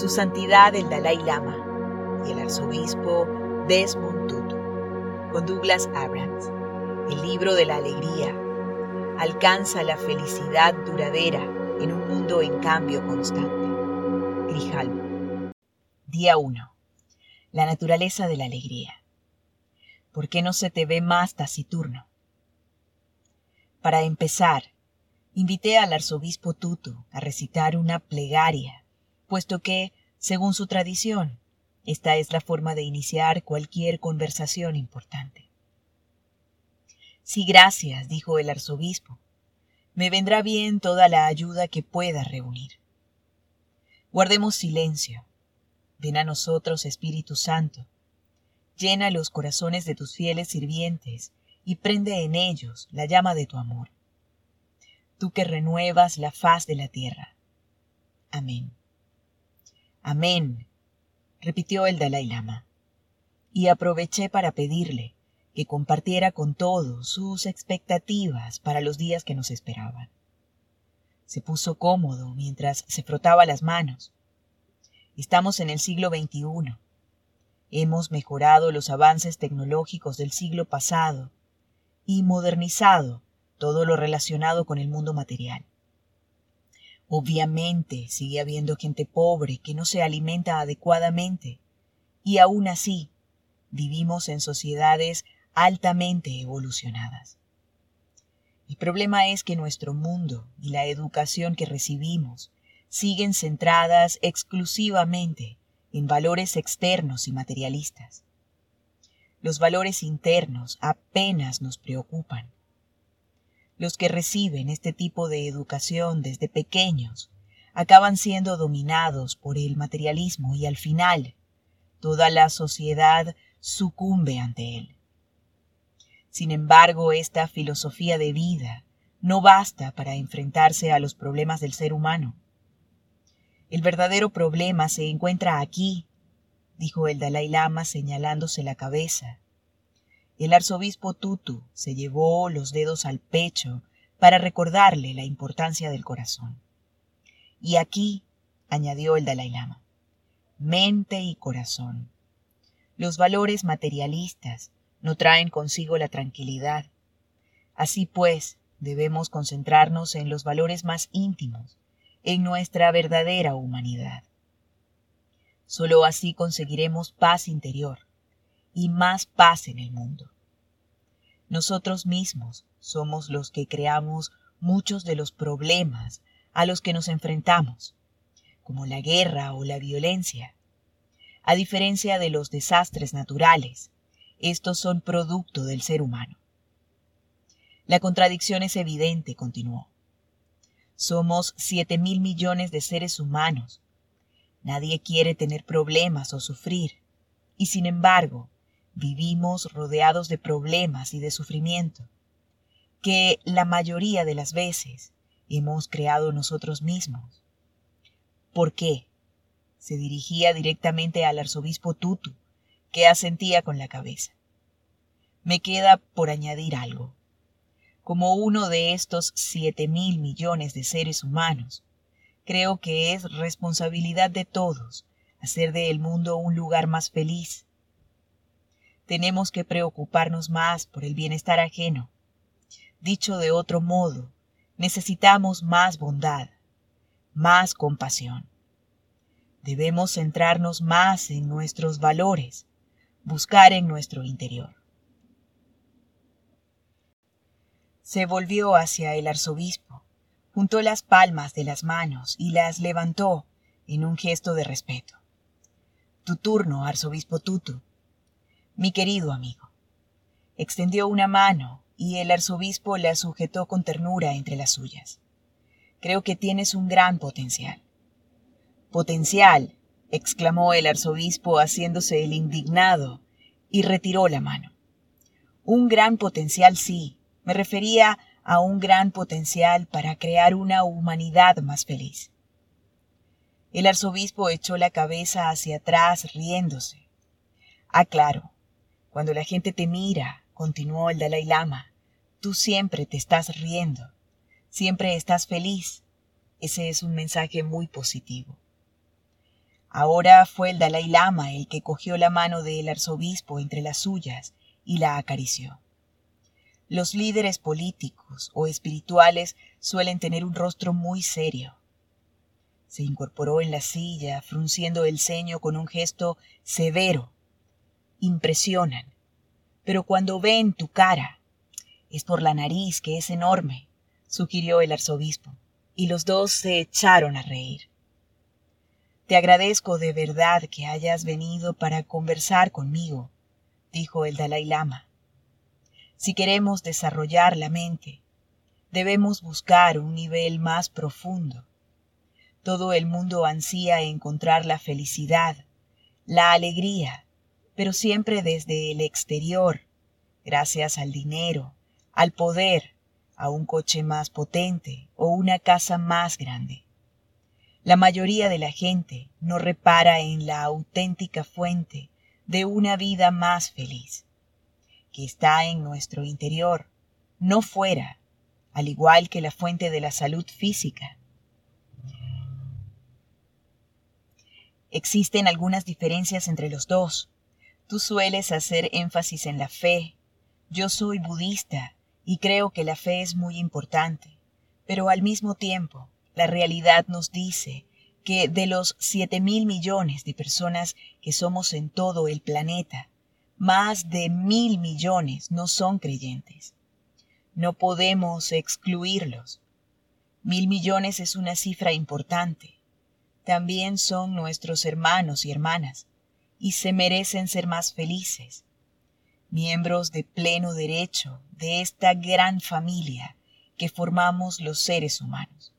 Su Santidad el Dalai Lama y el Arzobispo Desmond Tutu, con Douglas Abrams, el libro de la alegría, alcanza la felicidad duradera en un mundo en cambio constante. Grijalmo. Día 1. La naturaleza de la alegría. ¿Por qué no se te ve más taciturno? Para empezar, invité al arzobispo Tutu a recitar una plegaria, puesto que, según su tradición, esta es la forma de iniciar cualquier conversación importante. Sí, gracias, dijo el arzobispo. Me vendrá bien toda la ayuda que pueda reunir. Guardemos silencio. Ven a nosotros, Espíritu Santo. Llena los corazones de tus fieles sirvientes y prende en ellos la llama de tu amor. Tú que renuevas la faz de la tierra. Amén. Amén, repitió el Dalai Lama. Y aproveché para pedirle que compartiera con todos sus expectativas para los días que nos esperaban. Se puso cómodo mientras se frotaba las manos. Estamos en el siglo XXI. Hemos mejorado los avances tecnológicos del siglo pasado y modernizado todo lo relacionado con el mundo material. Obviamente sigue habiendo gente pobre que no se alimenta adecuadamente y aún así vivimos en sociedades altamente evolucionadas. El problema es que nuestro mundo y la educación que recibimos siguen centradas exclusivamente en valores externos y materialistas. Los valores internos apenas nos preocupan. Los que reciben este tipo de educación desde pequeños acaban siendo dominados por el materialismo y al final toda la sociedad sucumbe ante él. Sin embargo, esta filosofía de vida no basta para enfrentarse a los problemas del ser humano. El verdadero problema se encuentra aquí, dijo el Dalai Lama señalándose la cabeza. El arzobispo Tutu se llevó los dedos al pecho para recordarle la importancia del corazón. Y aquí, añadió el Dalai Lama, mente y corazón. Los valores materialistas no traen consigo la tranquilidad. Así pues, debemos concentrarnos en los valores más íntimos, en nuestra verdadera humanidad. Solo así conseguiremos paz interior y más paz en el mundo. Nosotros mismos somos los que creamos muchos de los problemas a los que nos enfrentamos, como la guerra o la violencia. A diferencia de los desastres naturales, estos son producto del ser humano. La contradicción es evidente, continuó. Somos siete mil millones de seres humanos. Nadie quiere tener problemas o sufrir, y sin embargo, vivimos rodeados de problemas y de sufrimiento, que la mayoría de las veces hemos creado nosotros mismos. ¿Por qué? Se dirigía directamente al arzobispo Tutu, que asentía con la cabeza. Me queda por añadir algo. Como uno de estos siete mil millones de seres humanos, creo que es responsabilidad de todos hacer del mundo un lugar más feliz. Tenemos que preocuparnos más por el bienestar ajeno. Dicho de otro modo, necesitamos más bondad, más compasión. Debemos centrarnos más en nuestros valores, buscar en nuestro interior. Se volvió hacia el arzobispo, juntó las palmas de las manos y las levantó en un gesto de respeto. Tu turno, arzobispo Tutu. Mi querido amigo. Extendió una mano y el arzobispo la sujetó con ternura entre las suyas. Creo que tienes un gran potencial. Potencial, exclamó el arzobispo haciéndose el indignado, y retiró la mano. Un gran potencial sí, me refería a un gran potencial para crear una humanidad más feliz. El arzobispo echó la cabeza hacia atrás riéndose. Ah, claro, cuando la gente te mira, continuó el Dalai Lama, tú siempre te estás riendo, siempre estás feliz. Ese es un mensaje muy positivo. Ahora fue el Dalai Lama el que cogió la mano del arzobispo entre las suyas y la acarició. Los líderes políticos o espirituales suelen tener un rostro muy serio. Se incorporó en la silla, frunciendo el ceño con un gesto severo. Impresionan. Pero cuando ven tu cara, es por la nariz que es enorme, sugirió el arzobispo, y los dos se echaron a reír. Te agradezco de verdad que hayas venido para conversar conmigo, dijo el Dalai Lama. Si queremos desarrollar la mente, debemos buscar un nivel más profundo. Todo el mundo ansía encontrar la felicidad, la alegría, pero siempre desde el exterior, gracias al dinero, al poder, a un coche más potente o una casa más grande. La mayoría de la gente no repara en la auténtica fuente de una vida más feliz, que está en nuestro interior, no fuera, al igual que la fuente de la salud física. Existen algunas diferencias entre los dos. Tú sueles hacer énfasis en la fe. Yo soy budista y creo que la fe es muy importante, pero al mismo tiempo la realidad nos dice que de los 7 mil millones de personas que somos en todo el planeta, más de mil millones no son creyentes. No podemos excluirlos. Mil millones es una cifra importante. También son nuestros hermanos y hermanas, y se merecen ser más felices. Miembros de pleno derecho de esta gran familia que formamos los seres humanos.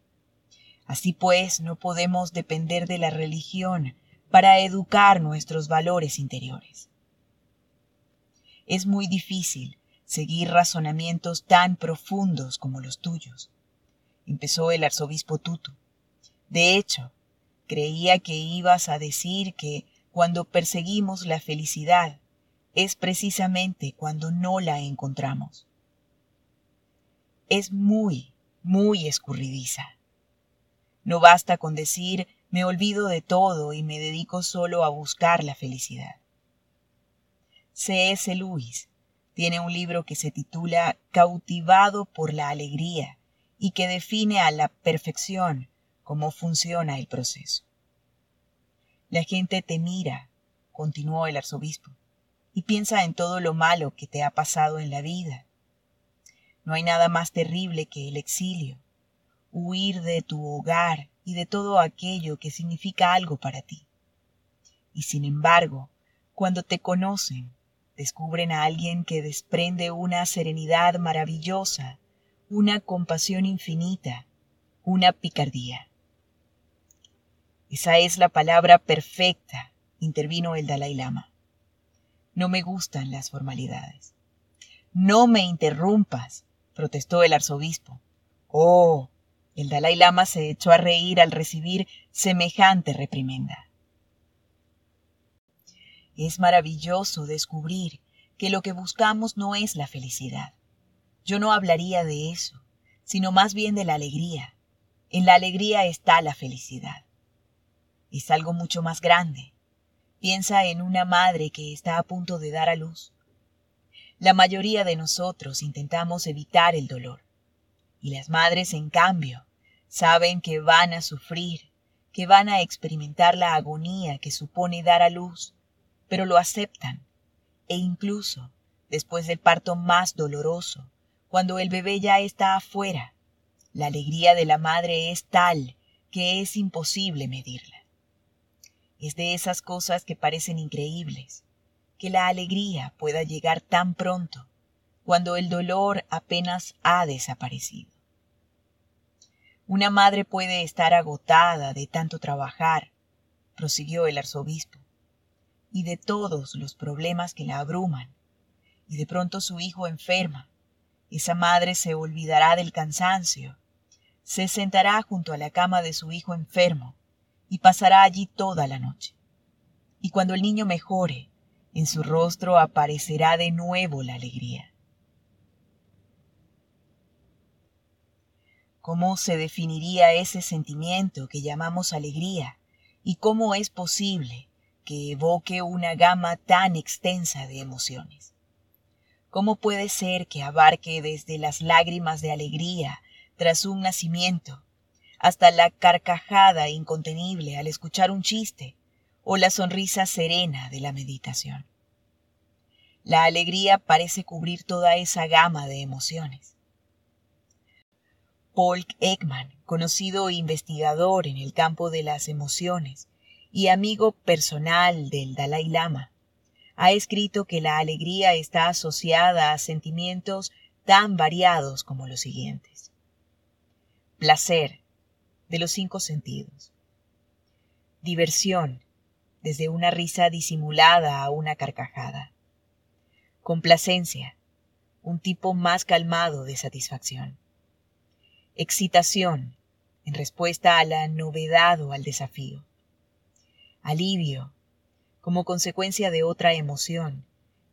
Así pues, no podemos depender de la religión para educar nuestros valores interiores. Es muy difícil seguir razonamientos tan profundos como los tuyos, empezó el arzobispo Tutu. De hecho, creía que ibas a decir que cuando perseguimos la felicidad es precisamente cuando no la encontramos. Es muy, muy escurridiza. No basta con decir me olvido de todo y me dedico solo a buscar la felicidad. C.S. Lewis tiene un libro que se titula Cautivado por la alegría y que define a la perfección cómo funciona el proceso. La gente te mira, continuó el arzobispo, y piensa en todo lo malo que te ha pasado en la vida. No hay nada más terrible que el exilio, huir de tu hogar y de todo aquello que significa algo para ti. Y sin embargo, cuando te conocen, descubren a alguien que desprende una serenidad maravillosa, una compasión infinita, una picardía. Esa es la palabra perfecta, intervino el Dalai Lama. No me gustan las formalidades. No me interrumpas, protestó el arzobispo. Oh, el Dalai Lama se echó a reír al recibir semejante reprimenda. Es maravilloso descubrir que lo que buscamos no es la felicidad. Yo no hablaría de eso, sino más bien de la alegría. En la alegría está la felicidad. Es algo mucho más grande. Piensa en una madre que está a punto de dar a luz. La mayoría de nosotros intentamos evitar el dolor y las madres, en cambio, saben que van a sufrir, que van a experimentar la agonía que supone dar a luz, pero lo aceptan. E incluso, después del parto más doloroso, cuando el bebé ya está afuera, la alegría de la madre es tal que es imposible medirla. Es de esas cosas que parecen increíbles, que la alegría pueda llegar tan pronto, cuando el dolor apenas ha desaparecido. Una madre puede estar agotada de tanto trabajar, prosiguió el arzobispo, y de todos los problemas que la abruman, y de pronto su hijo enferma. Esa madre se olvidará del cansancio, se sentará junto a la cama de su hijo enfermo y pasará allí toda la noche. Y cuando el niño mejore, en su rostro aparecerá de nuevo la alegría. ¿Cómo se definiría ese sentimiento que llamamos alegría y cómo es posible que evoque una gama tan extensa de emociones. ¿Cómo puede ser que abarque desde las lágrimas de alegría tras un nacimiento hasta la carcajada incontenible al escuchar un chiste o la sonrisa serena de la meditación? La alegría parece cubrir toda esa gama de emociones. Paul Ekman, conocido investigador en el campo de las emociones y amigo personal del Dalai Lama, ha escrito que la alegría está asociada a sentimientos tan variados como los siguientes. Placer, de los cinco sentidos. Diversión, desde una risa disimulada a una carcajada. Complacencia, un tipo más calmado de satisfacción. Excitación, en respuesta a la novedad o al desafío. Alivio, como consecuencia de otra emoción,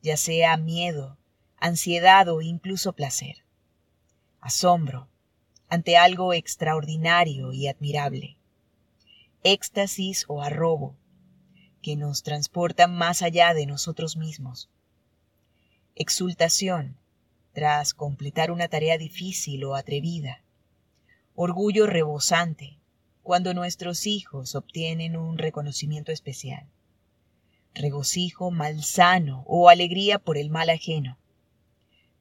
ya sea miedo, ansiedad o incluso placer. Asombro, ante algo extraordinario y admirable. Éxtasis o arrobo, que nos transportan más allá de nosotros mismos. Exultación tras completar una tarea difícil o atrevida, orgullo rebosante cuando nuestros hijos obtienen un reconocimiento especial, regocijo malsano o alegría por el mal ajeno,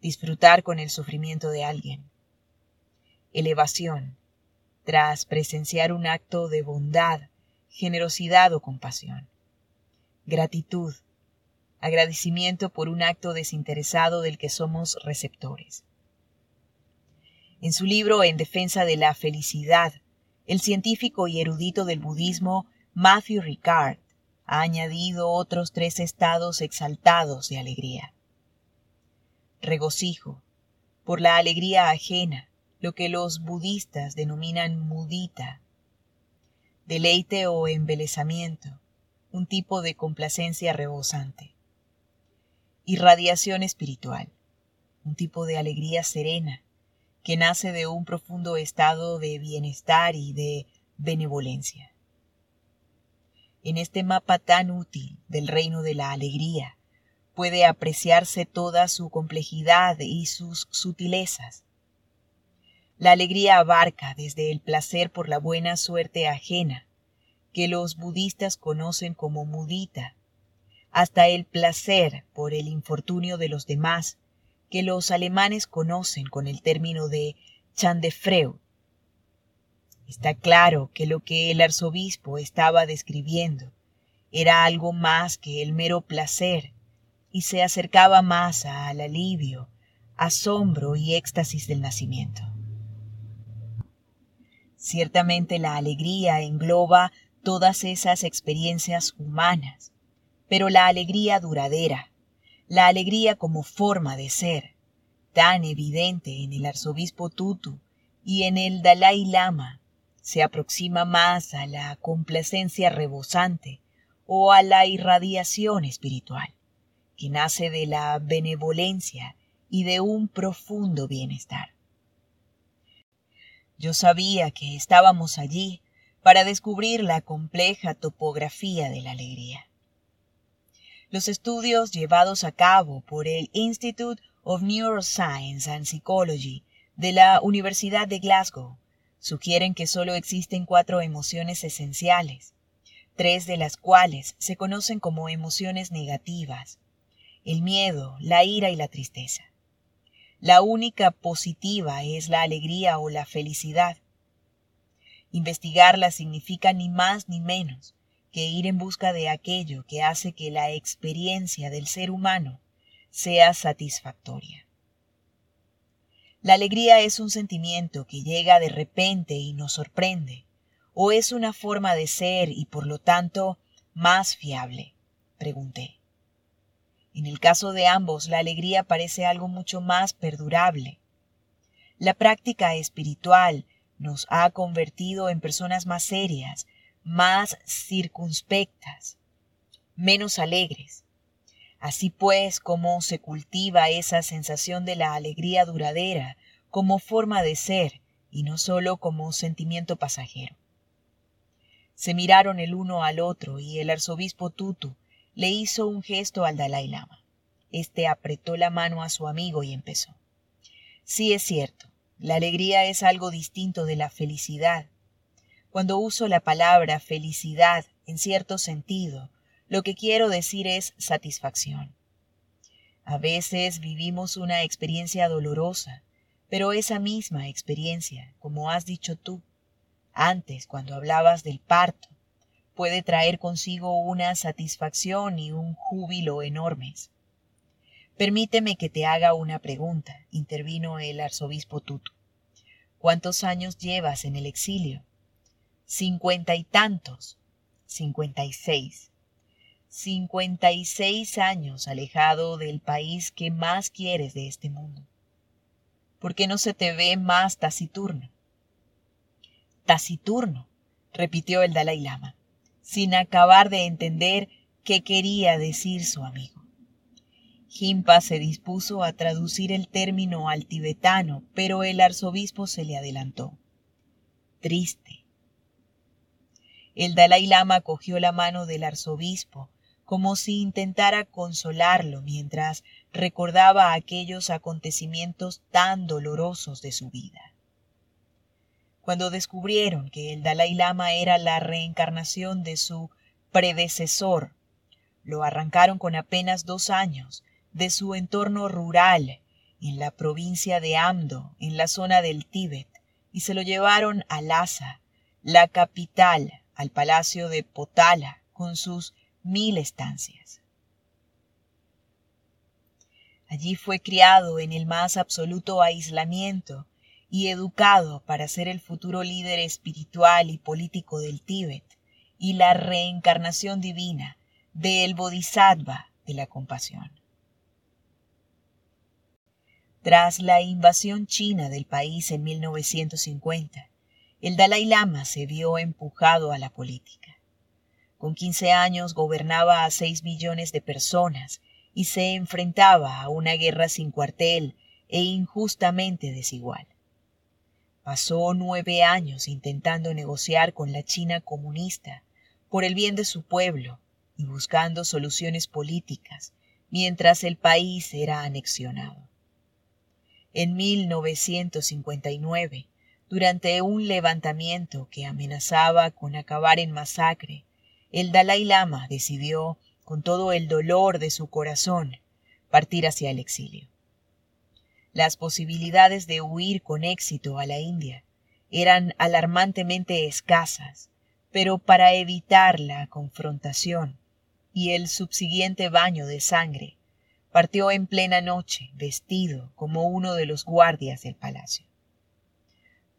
disfrutar con el sufrimiento de alguien, elevación tras presenciar un acto de bondad, generosidad o compasión, gratitud agradecimiento por un acto desinteresado del que somos receptores. En su libro En defensa de la felicidad, el científico y erudito del budismo Matthew Ricard ha añadido otros tres estados exaltados de alegría. Regocijo, por la alegría ajena, lo que los budistas denominan mudita. Deleite o embelezamiento, un tipo de complacencia rebosante irradiación espiritual, un tipo de alegría serena que nace de un profundo estado de bienestar y de benevolencia. En este mapa tan útil del reino de la alegría puede apreciarse toda su complejidad y sus sutilezas. La alegría abarca desde el placer por la buena suerte ajena, que los budistas conocen como mudita, hasta el placer por el infortunio de los demás, que los alemanes conocen con el término de Chandefreud. Está claro que lo que el arzobispo estaba describiendo era algo más que el mero placer y se acercaba más al alivio, asombro y éxtasis del nacimiento. Ciertamente la alegría engloba todas esas experiencias humanas, pero la alegría duradera, la alegría como forma de ser, tan evidente en el arzobispo Tutu y en el Dalai Lama, se aproxima más a la complacencia rebosante o a la irradiación espiritual, que nace de la benevolencia y de un profundo bienestar. Yo sabía que estábamos allí para descubrir la compleja topografía de la alegría. Los estudios llevados a cabo por el Institute of Neuroscience and Psychology de la Universidad de Glasgow sugieren que solo existen cuatro emociones esenciales, tres de las cuales se conocen como emociones negativas, el miedo, la ira y la tristeza. La única positiva es la alegría o la felicidad. Investigarla significa ni más ni menos que ir en busca de aquello que hace que la experiencia del ser humano sea satisfactoria. La alegría es un sentimiento que llega de repente y nos sorprende, o es una forma de ser y por lo tanto más fiable, pregunté. En el caso de ambos, la alegría parece algo mucho más perdurable. La práctica espiritual nos ha convertido en personas más serias, más circunspectas, menos alegres. Así pues, cómo se cultiva esa sensación de la alegría duradera como forma de ser y no solo como sentimiento pasajero. Se miraron el uno al otro y el arzobispo Tutu le hizo un gesto al Dalai Lama. Este apretó la mano a su amigo y empezó. Sí es cierto, la alegría es algo distinto de la felicidad. Cuando uso la palabra felicidad en cierto sentido, lo que quiero decir es satisfacción. A veces vivimos una experiencia dolorosa, pero esa misma experiencia, como has dicho tú, antes cuando hablabas del parto, puede traer consigo una satisfacción y un júbilo enormes. Permíteme que te haga una pregunta, intervino el arzobispo Tutu. ¿Cuántos años llevas en el exilio? Cincuenta y tantos. Cincuenta y seis. Cincuenta y seis años alejado del país que más quieres de este mundo. ¿Por qué no se te ve más taciturno? Taciturno, repitió el Dalai Lama, sin acabar de entender qué quería decir su amigo. Jimpa se dispuso a traducir el término al tibetano, pero el arzobispo se le adelantó. Triste. El Dalai Lama cogió la mano del arzobispo, como si intentara consolarlo mientras recordaba aquellos acontecimientos tan dolorosos de su vida. Cuando descubrieron que el Dalai Lama era la reencarnación de su predecesor, lo arrancaron con apenas dos años de su entorno rural en la provincia de Amdo, en la zona del Tíbet, y se lo llevaron a Lhasa, la capital, al palacio de Potala, con sus mil estancias. Allí fue criado en el más absoluto aislamiento y educado para ser el futuro líder espiritual y político del Tíbet y la reencarnación divina del Bodhisattva de la compasión. Tras la invasión china del país en 1950, el Dalai Lama se vio empujado a la política. Con 15 años gobernaba a 6 millones de personas y se enfrentaba a una guerra sin cuartel e injustamente desigual. Pasó nueve años intentando negociar con la China comunista por el bien de su pueblo y buscando soluciones políticas mientras el país era anexionado en 1959, durante un levantamiento que amenazaba con acabar en masacre, el Dalai Lama decidió, con todo el dolor de su corazón, partir hacia el exilio. Las posibilidades de huir con éxito a la India eran alarmantemente escasas, pero para evitar la confrontación y el subsiguiente baño de sangre, partió en plena noche, vestido como uno de los guardias del palacio.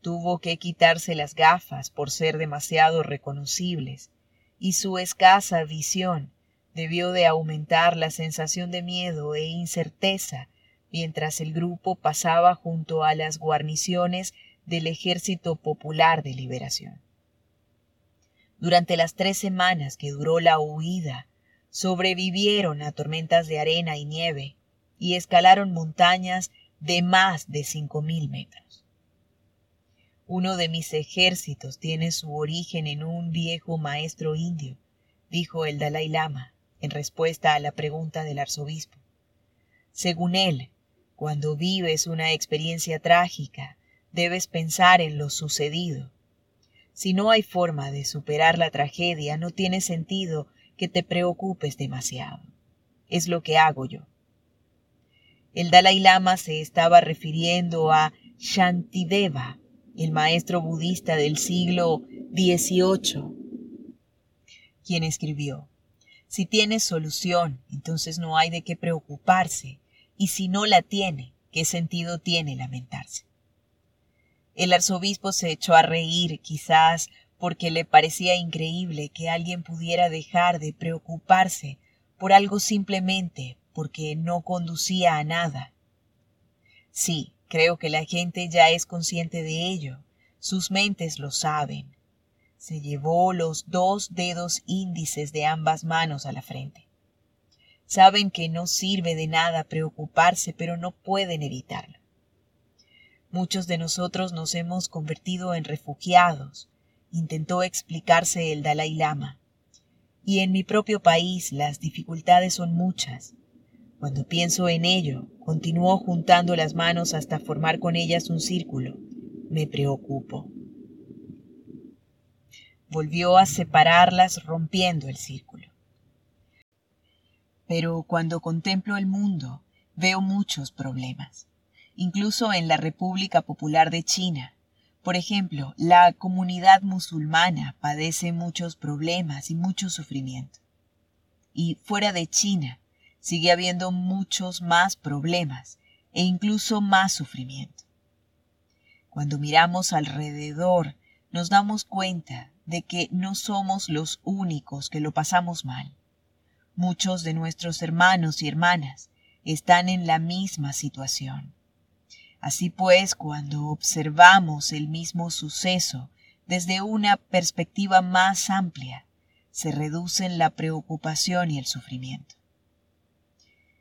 Tuvo que quitarse las gafas por ser demasiado reconocibles, y su escasa visión debió de aumentar la sensación de miedo e incerteza mientras el grupo pasaba junto a las guarniciones del Ejército Popular de Liberación. Durante las tres semanas que duró la huida, sobrevivieron a tormentas de arena y nieve y escalaron montañas de más de cinco mil metros. Uno de mis ejércitos tiene su origen en un viejo maestro indio, dijo el Dalai Lama en respuesta a la pregunta del arzobispo. Según él, cuando vives una experiencia trágica, debes pensar en lo sucedido. Si no hay forma de superar la tragedia, no tiene sentido que te preocupes demasiado. Es lo que hago yo. El Dalai Lama se estaba refiriendo a Shantideva, el maestro budista del siglo XVIII, quien escribió, Si tiene solución, entonces no hay de qué preocuparse, y si no la tiene, ¿qué sentido tiene lamentarse? El arzobispo se echó a reír, quizás porque le parecía increíble que alguien pudiera dejar de preocuparse por algo simplemente porque no conducía a nada. Sí, creo que la gente ya es consciente de ello, sus mentes lo saben. Se llevó los dos dedos índices de ambas manos a la frente. Saben que no sirve de nada preocuparse, pero no pueden evitarlo. Muchos de nosotros nos hemos convertido en refugiados, intentó explicarse el Dalai Lama. Y en mi propio país las dificultades son muchas. Cuando pienso en ello, continuó juntando las manos hasta formar con ellas un círculo. Me preocupo. Volvió a separarlas rompiendo el círculo. Pero cuando contemplo el mundo, veo muchos problemas. Incluso en la República Popular de China, por ejemplo, la comunidad musulmana padece muchos problemas y mucho sufrimiento. Y fuera de China sigue habiendo muchos más problemas e incluso más sufrimiento. Cuando miramos alrededor nos damos cuenta de que no somos los únicos que lo pasamos mal. Muchos de nuestros hermanos y hermanas están en la misma situación. Así pues, cuando observamos el mismo suceso desde una perspectiva más amplia, se reducen la preocupación y el sufrimiento.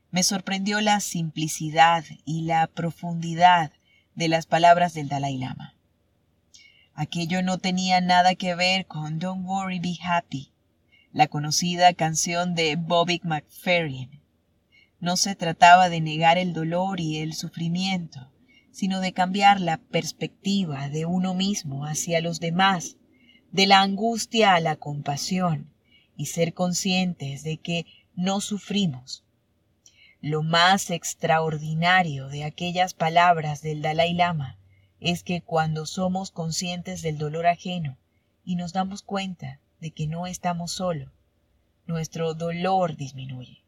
Me sorprendió la simplicidad y la profundidad de las palabras del Dalai Lama. Aquello no tenía nada que ver con Don't Worry, Be Happy, la conocida canción de Bobby McFerrin. No se trataba de negar el dolor y el sufrimiento, sino de cambiar la perspectiva de uno mismo hacia los demás, de la angustia a la compasión, y ser conscientes de que no sufrimos. Lo más extraordinario de aquellas palabras del Dalai Lama es que cuando somos conscientes del dolor ajeno y nos damos cuenta de que no estamos solos, nuestro dolor disminuye.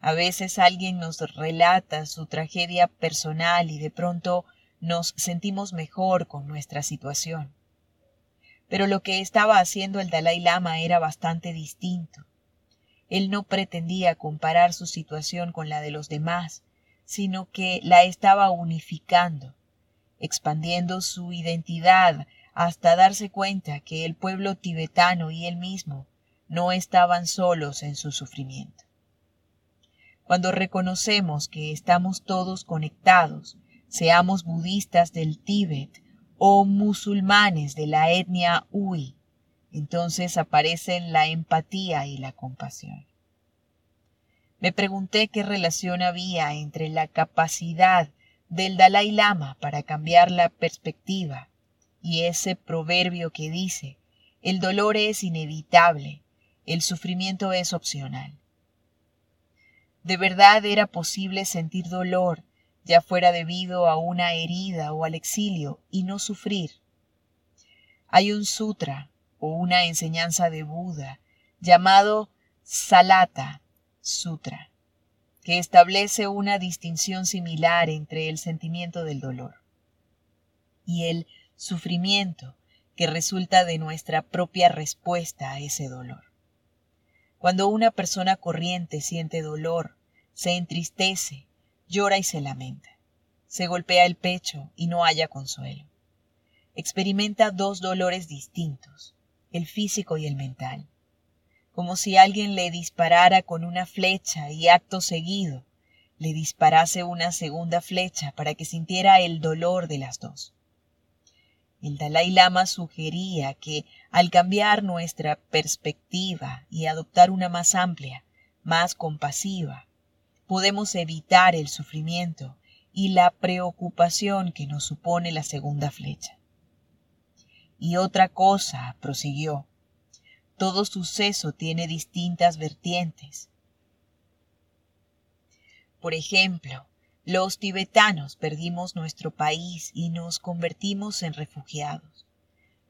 A veces alguien nos relata su tragedia personal y de pronto nos sentimos mejor con nuestra situación. Pero lo que estaba haciendo el Dalai Lama era bastante distinto. Él no pretendía comparar su situación con la de los demás, sino que la estaba unificando, expandiendo su identidad hasta darse cuenta que el pueblo tibetano y él mismo no estaban solos en su sufrimiento. Cuando reconocemos que estamos todos conectados, seamos budistas del Tíbet o musulmanes de la etnia Hui, entonces aparecen la empatía y la compasión. Me pregunté qué relación había entre la capacidad del Dalai Lama para cambiar la perspectiva y ese proverbio que dice, el dolor es inevitable, el sufrimiento es opcional. De verdad era posible sentir dolor, ya fuera debido a una herida o al exilio, y no sufrir. Hay un sutra o una enseñanza de Buda llamado Salata Sutra, que establece una distinción similar entre el sentimiento del dolor y el sufrimiento que resulta de nuestra propia respuesta a ese dolor. Cuando una persona corriente siente dolor, se entristece, llora y se lamenta, se golpea el pecho y no haya consuelo. Experimenta dos dolores distintos, el físico y el mental, como si alguien le disparara con una flecha y acto seguido le disparase una segunda flecha para que sintiera el dolor de las dos. El Dalai Lama sugería que al cambiar nuestra perspectiva y adoptar una más amplia, más compasiva, podemos evitar el sufrimiento y la preocupación que nos supone la segunda flecha. Y otra cosa, prosiguió, todo suceso tiene distintas vertientes. Por ejemplo, los tibetanos perdimos nuestro país y nos convertimos en refugiados.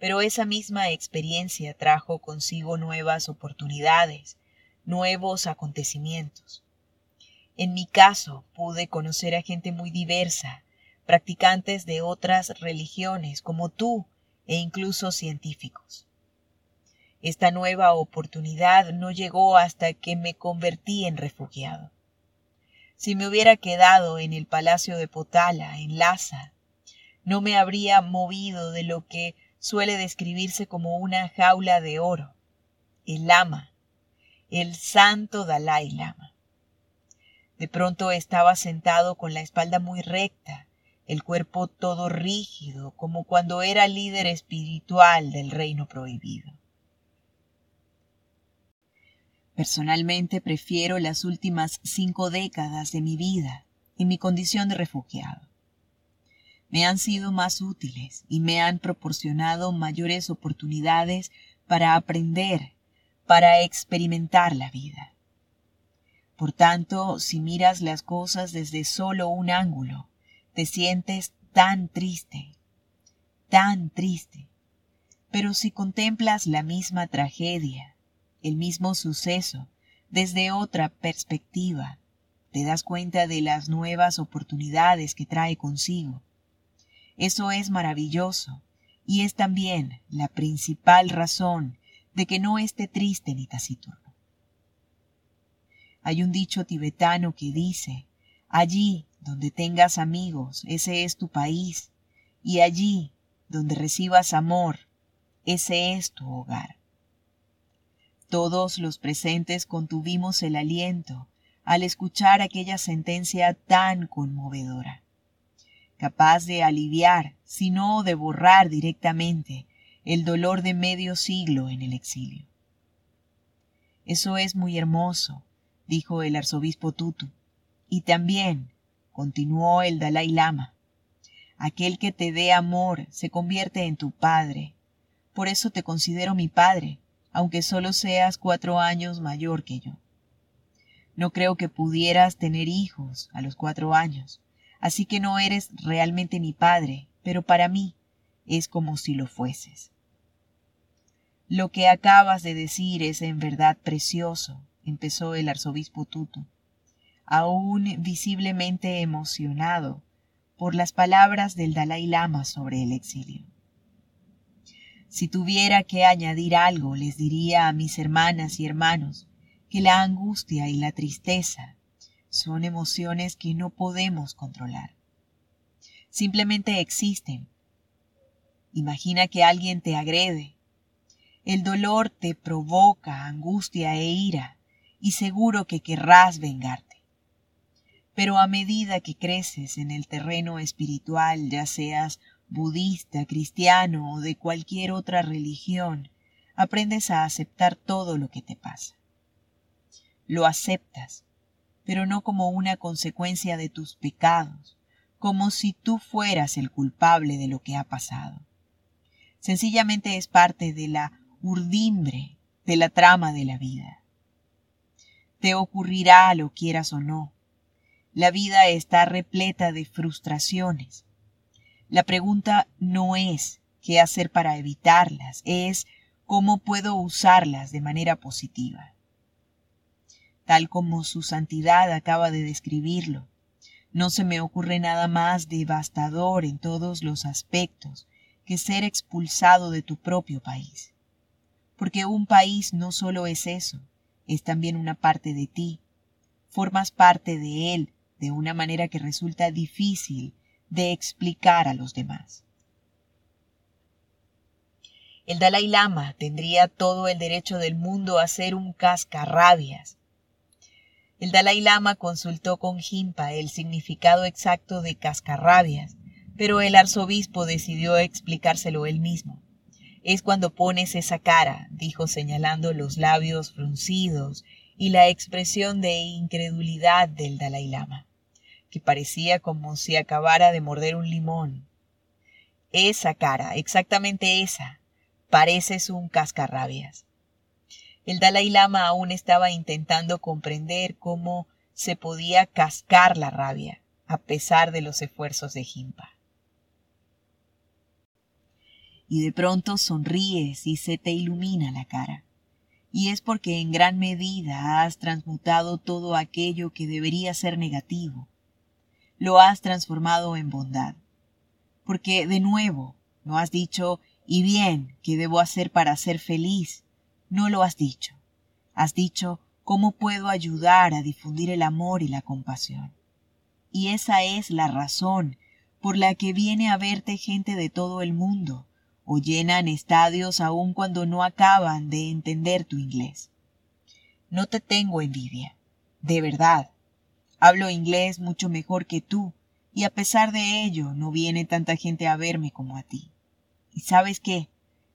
Pero esa misma experiencia trajo consigo nuevas oportunidades, nuevos acontecimientos. En mi caso pude conocer a gente muy diversa, practicantes de otras religiones como tú e incluso científicos. Esta nueva oportunidad no llegó hasta que me convertí en refugiado. Si me hubiera quedado en el palacio de Potala, en Lhasa, no me habría movido de lo que suele describirse como una jaula de oro, el lama, el santo Dalai Lama. De pronto estaba sentado con la espalda muy recta, el cuerpo todo rígido, como cuando era líder espiritual del reino prohibido. Personalmente prefiero las últimas cinco décadas de mi vida en mi condición de refugiado. Me han sido más útiles y me han proporcionado mayores oportunidades para aprender, para experimentar la vida. Por tanto, si miras las cosas desde solo un ángulo, te sientes tan triste, tan triste. Pero si contemplas la misma tragedia, el mismo suceso, desde otra perspectiva, te das cuenta de las nuevas oportunidades que trae consigo. Eso es maravilloso y es también la principal razón de que no esté triste ni taciturno. Hay un dicho tibetano que dice, allí donde tengas amigos, ese es tu país, y allí donde recibas amor, ese es tu hogar. Todos los presentes contuvimos el aliento al escuchar aquella sentencia tan conmovedora, capaz de aliviar, si no de borrar directamente, el dolor de medio siglo en el exilio. Eso es muy hermoso, dijo el arzobispo Tutu. Y también, continuó el Dalai Lama, aquel que te dé amor se convierte en tu padre. Por eso te considero mi padre, aunque solo seas cuatro años mayor que yo. No creo que pudieras tener hijos a los cuatro años, así que no eres realmente mi padre, pero para mí es como si lo fueses. Lo que acabas de decir es en verdad precioso, empezó el arzobispo Tutu, aún visiblemente emocionado por las palabras del Dalai Lama sobre el exilio. Si tuviera que añadir algo, les diría a mis hermanas y hermanos que la angustia y la tristeza son emociones que no podemos controlar. Simplemente existen. Imagina que alguien te agrede. El dolor te provoca angustia e ira y seguro que querrás vengarte. Pero a medida que creces en el terreno espiritual, ya seas budista, cristiano o de cualquier otra religión, aprendes a aceptar todo lo que te pasa. Lo aceptas, pero no como una consecuencia de tus pecados, como si tú fueras el culpable de lo que ha pasado. Sencillamente es parte de la urdimbre de la trama de la vida. Te ocurrirá lo quieras o no. La vida está repleta de frustraciones. La pregunta no es qué hacer para evitarlas, es cómo puedo usarlas de manera positiva. Tal como su santidad acaba de describirlo, no se me ocurre nada más devastador en todos los aspectos que ser expulsado de tu propio país. Porque un país no solo es eso, es también una parte de ti. Formas parte de él de una manera que resulta difícil de explicar a los demás. El Dalai Lama tendría todo el derecho del mundo a ser un cascarrabias. El Dalai Lama consultó con Jimpa el significado exacto de cascarrabias, pero el arzobispo decidió explicárselo él mismo. Es cuando pones esa cara, dijo señalando los labios fruncidos y la expresión de incredulidad del Dalai Lama, que parecía como si acabara de morder un limón. Esa cara, exactamente esa, pareces un cascarrabias. El Dalai Lama aún estaba intentando comprender cómo se podía cascar la rabia, a pesar de los esfuerzos de Jimpa y de pronto sonríes y se te ilumina la cara. Y es porque en gran medida has transmutado todo aquello que debería ser negativo. Lo has transformado en bondad. Porque, de nuevo, no has dicho, y bien, ¿qué debo hacer para ser feliz? No lo has dicho. Has dicho, ¿cómo puedo ayudar a difundir el amor y la compasión? Y esa es la razón por la que viene a verte gente de todo el mundo, o llenan estadios aun cuando no acaban de entender tu inglés. No te tengo envidia, de verdad. Hablo inglés mucho mejor que tú Y a pesar de ello, no viene tanta gente a verme como a ti. ¿Y sabes qué?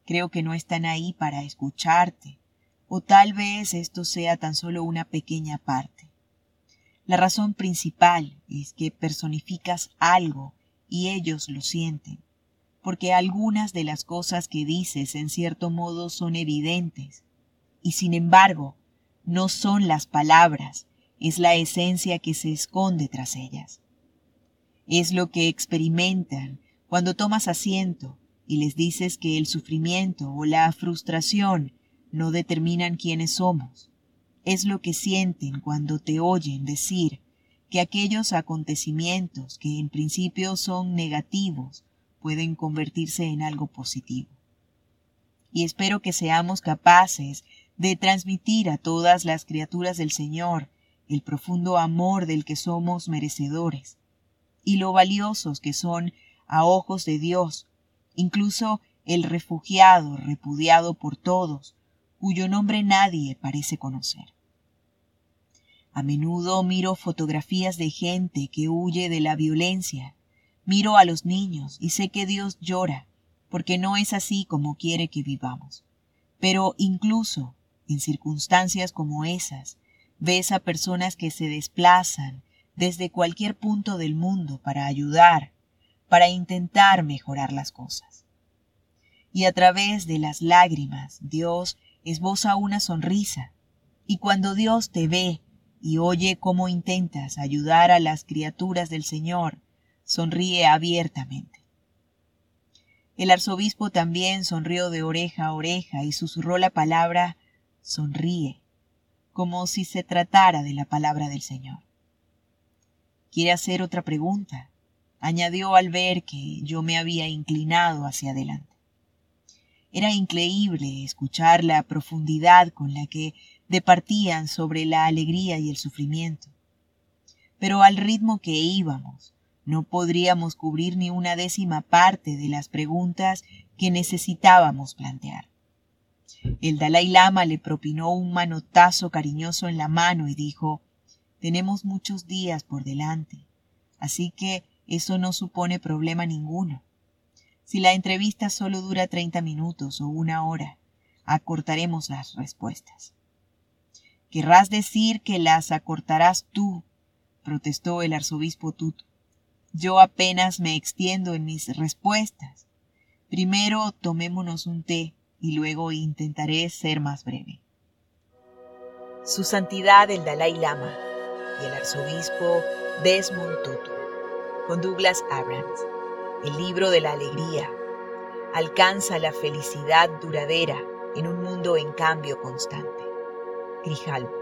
Creo que no están ahí para escucharte, o tal vez esto sea tan solo una pequeña parte. La razón principal es que personificas algo y ellos lo sienten, porque algunas de las cosas que dices en cierto modo son evidentes, y sin embargo no son las palabras, es la esencia que se esconde tras ellas. Es lo que experimentan cuando tomas asiento y les dices que el sufrimiento o la frustración no determinan quiénes somos, es lo que sienten cuando te oyen decir que aquellos acontecimientos que en principio son negativos pueden convertirse en algo positivo. Y espero que seamos capaces de transmitir a todas las criaturas del Señor el profundo amor del que somos merecedores y lo valiosos que son a ojos de Dios, incluso el refugiado repudiado por todos, cuyo nombre nadie parece conocer. A menudo miro fotografías de gente que huye de la violencia, miro a los niños y sé que Dios llora, porque no es así como quiere que vivamos. Pero incluso en circunstancias como esas, ves a personas que se desplazan desde cualquier punto del mundo para ayudar, para intentar mejorar las cosas. Y a través de las lágrimas, Dios esboza una sonrisa, y cuando Dios te ve y oye cómo intentas ayudar a las criaturas del Señor, sonríe abiertamente. El arzobispo también sonrió de oreja a oreja y susurró la palabra sonríe, como si se tratara de la palabra del Señor. ¿Quiere hacer otra pregunta? añadió al ver que yo me había inclinado hacia adelante. Era increíble escuchar la profundidad con la que departían sobre la alegría y el sufrimiento. Pero al ritmo que íbamos, no podríamos cubrir ni una décima parte de las preguntas que necesitábamos plantear. El Dalai Lama le propinó un manotazo cariñoso en la mano y dijo Tenemos muchos días por delante, así que eso no supone problema ninguno. Si la entrevista solo dura 30 minutos o una hora, acortaremos las respuestas. Querrás decir que las acortarás tú, protestó el arzobispo Tuto. Yo apenas me extiendo en mis respuestas. Primero tomémonos un té y luego intentaré ser más breve. Su Santidad el Dalai Lama y el arzobispo Desmond Tutu, con Douglas Abrams el libro de la alegría, alcanza la felicidad duradera en un mundo en cambio constante. Grijalvo.